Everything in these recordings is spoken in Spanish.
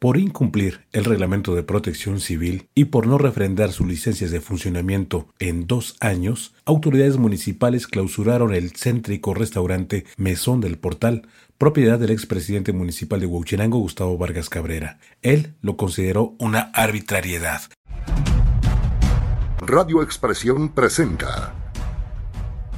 Por incumplir el reglamento de protección civil y por no refrendar sus licencias de funcionamiento en dos años, autoridades municipales clausuraron el céntrico restaurante Mesón del Portal, propiedad del expresidente municipal de Huachinango, Gustavo Vargas Cabrera. Él lo consideró una arbitrariedad. Radio Expresión presenta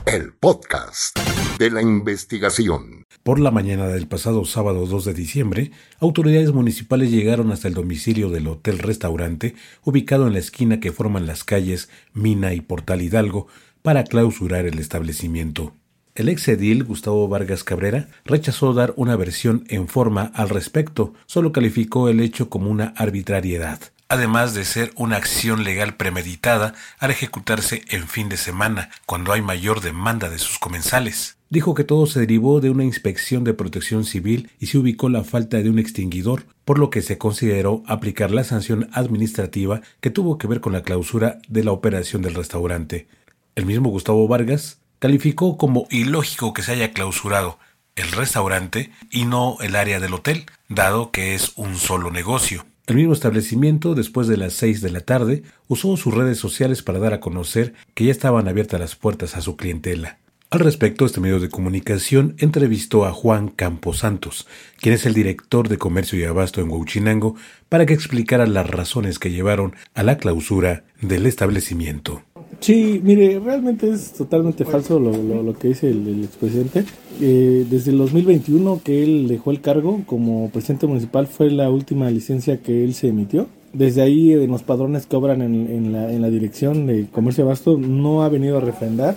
el podcast de la investigación. Por la mañana del pasado sábado 2 de diciembre, autoridades municipales llegaron hasta el domicilio del Hotel Restaurante, ubicado en la esquina que forman las calles Mina y Portal Hidalgo, para clausurar el establecimiento. El ex edil Gustavo Vargas Cabrera rechazó dar una versión en forma al respecto, solo calificó el hecho como una arbitrariedad además de ser una acción legal premeditada al ejecutarse en fin de semana, cuando hay mayor demanda de sus comensales. Dijo que todo se derivó de una inspección de protección civil y se ubicó la falta de un extinguidor, por lo que se consideró aplicar la sanción administrativa que tuvo que ver con la clausura de la operación del restaurante. El mismo Gustavo Vargas calificó como ilógico que se haya clausurado el restaurante y no el área del hotel, dado que es un solo negocio. El mismo establecimiento, después de las seis de la tarde, usó sus redes sociales para dar a conocer que ya estaban abiertas las puertas a su clientela. Al respecto, este medio de comunicación entrevistó a Juan Campos Santos, quien es el director de Comercio y Abasto en Huachinango, para que explicara las razones que llevaron a la clausura del establecimiento. Sí, mire, realmente es totalmente falso lo, que dice el, expresidente. Eh, desde el 2021 que él dejó el cargo como presidente municipal fue la última licencia que él se emitió. Desde ahí en los padrones que obran en, la, en la, dirección de comercio abasto no ha venido a refrendar,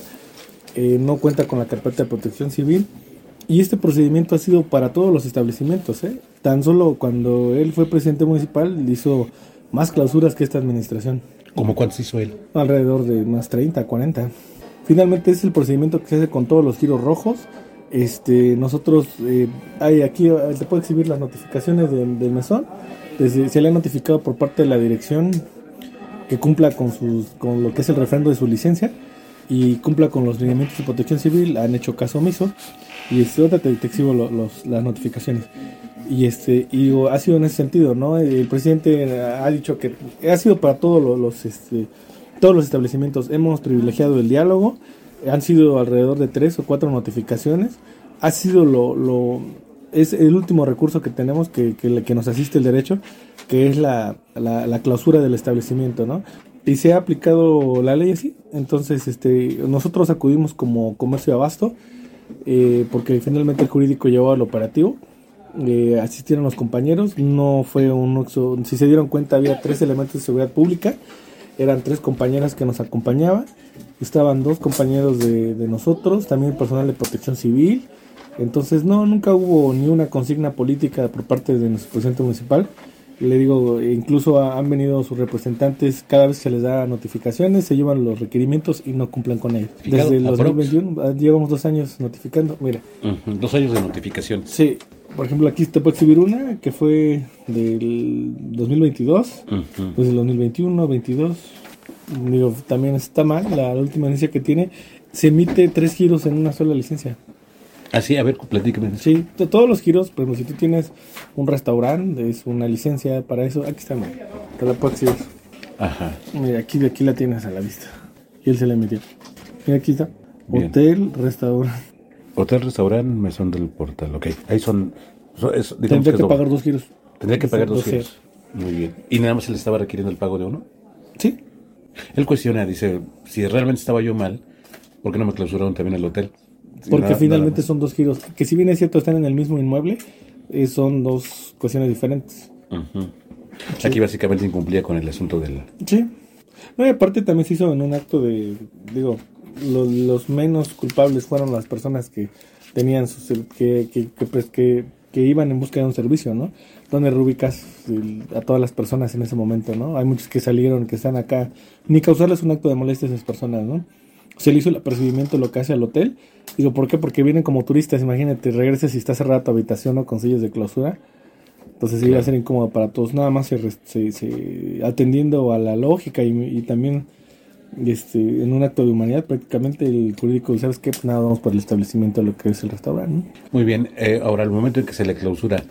eh, no cuenta con la carpeta de protección civil y este procedimiento ha sido para todos los establecimientos. ¿eh? Tan solo cuando él fue presidente municipal hizo más clausuras que esta administración. ¿Cómo cuántos hizo él? Alrededor de más 30, 40. Finalmente es el procedimiento que se hace con todos los giros rojos. Este, nosotros, eh, hay aquí, te puedo exhibir las notificaciones del mesón. Desde, se le ha notificado por parte de la dirección que cumpla con, sus, con lo que es el refrendo de su licencia y cumpla con los lineamientos de protección civil. Han hecho caso omiso. Y este, otra te, exhibo los, las notificaciones y este y ha sido en ese sentido no el presidente ha dicho que ha sido para todos los, este, todos los establecimientos hemos privilegiado el diálogo han sido alrededor de tres o cuatro notificaciones ha sido lo, lo es el último recurso que tenemos que, que, que nos asiste el derecho que es la, la, clausura del establecimiento no y se ha aplicado la ley así entonces este nosotros acudimos como comercio de abasto eh, porque finalmente el jurídico llevó al operativo eh, asistieron los compañeros, no fue un si se dieron cuenta había tres elementos de seguridad pública, eran tres compañeras que nos acompañaban, estaban dos compañeros de, nosotros, también personal de protección civil, entonces no, nunca hubo ni una consigna política por parte de nuestro presidente municipal, le digo, incluso han venido sus representantes, cada vez que se les da notificaciones, se llevan los requerimientos y no cumplen con ellos. Desde el 2021 ah, llevamos dos años notificando, mira. dos años de notificación. Sí, por ejemplo, aquí te puedo exhibir una que fue del 2022, pues del 2021, 22. Digo, también está mal, la, última licencia que tiene, se emite tres giros en una sola licencia. Así, ah, a ver, platícame. Sí, todos los giros, por ejemplo, si tú tienes un restaurante, es una licencia para eso, aquí está, te la puedo exhibir. Ajá. Mira, aquí, aquí la tienes a la vista. Y él se la emitió. Mira, aquí está. Hotel, restaurante. Hotel, restaurante, mesón del portal, ok. Ahí son... Tendría que, pagar dos giros. Tendría que pagar dos, giros. Muy bien. ¿Y nada más se le estaba requiriendo el pago de uno? Sí. Él cuestiona, dice, si realmente estaba yo mal, ¿por qué no me clausuraron también el hotel? Porque finalmente son dos giros, que si bien es cierto están en el mismo inmueble, eh, son dos cuestiones diferentes. Aquí básicamente incumplía con el asunto del... Sí. No, y aparte también se hizo en un acto de, digo, los, menos culpables fueron las personas que tenían sus, que, que, pues, que, que, iban en busca de un servicio, ¿no? Donde rubicas a todas las personas en ese momento, ¿no? Hay muchos que salieron, que están acá, ni causarles un acto de molestia a esas personas, ¿no? Se le hizo el apercibimiento lo que hace al hotel. Digo, ¿por qué? Porque vienen como turistas, imagínate, regresas y está cerrada tu habitación o con sillas de clausura. Entonces iba a ser incómodo para todos. Nada más se, se, atendiendo a la lógica y, y también este, en un acto de humanidad, prácticamente el jurídico, ¿sabes qué? Pues nada, vamos por el establecimiento de lo que es el restaurante. Muy bien, eh, ahora al momento en que se le clausura,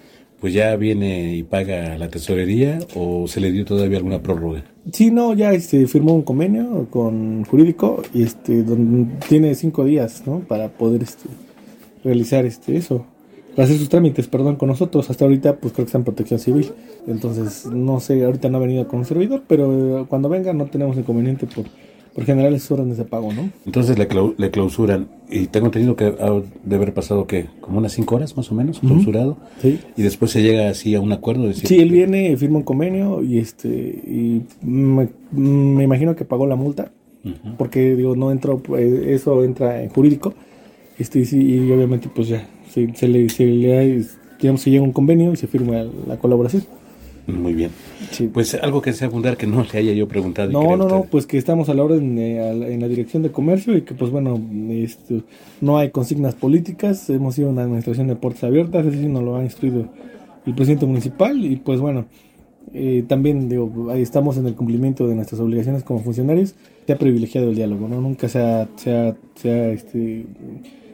pues ya viene y paga la tesorería o se le dio todavía alguna prórroga. Sí, no, ya este, firmó un convenio con jurídico y este, donde tiene cinco días, ¿no? Para poder este, realizar este, eso, para hacer sus trámites, perdón, con nosotros. Hasta ahorita, pues creo que está en protección civil. Entonces, no sé, ahorita no ha venido con un servidor, pero cuando venga no tenemos inconveniente por por general es órdenes de pago, ¿no? Entonces le, le clausuran y tengo entendido que de haber pasado que como unas cinco horas más o menos clausurado sí. y después se llega así a un acuerdo. De sí, él viene, firma un convenio y este y me, imagino que pagó la multa porque digo no entró pues, eso entra en jurídico este y, obviamente pues ya se, le se le digamos se llega un convenio y se firma la colaboración. Muy bien. Pues algo que sea abundar que no le haya yo preguntado. No, no, no, pues que estamos a la orden eh, en la dirección de comercio y que pues bueno, esto, no hay consignas políticas, hemos sido una administración de puertas abiertas, decir, nos lo ha instruido el presidente municipal y pues bueno, eh, también digo, ahí estamos en el cumplimiento de nuestras obligaciones como funcionarios, se ha privilegiado el diálogo, ¿no? Nunca se ha, se ha, se ha, este,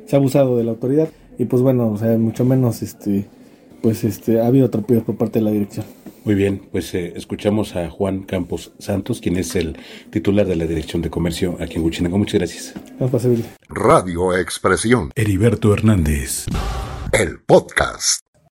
se ha abusado de la autoridad y pues bueno, o sea, mucho menos este, pues este, ha habido atropellos por parte de la dirección. Muy bien, pues eh, escuchamos a Juan Campos Santos, quien es el titular de la Dirección de Comercio aquí en Huchinango. Muchas gracias. Radio Expresión. Heriberto Hernández. El podcast.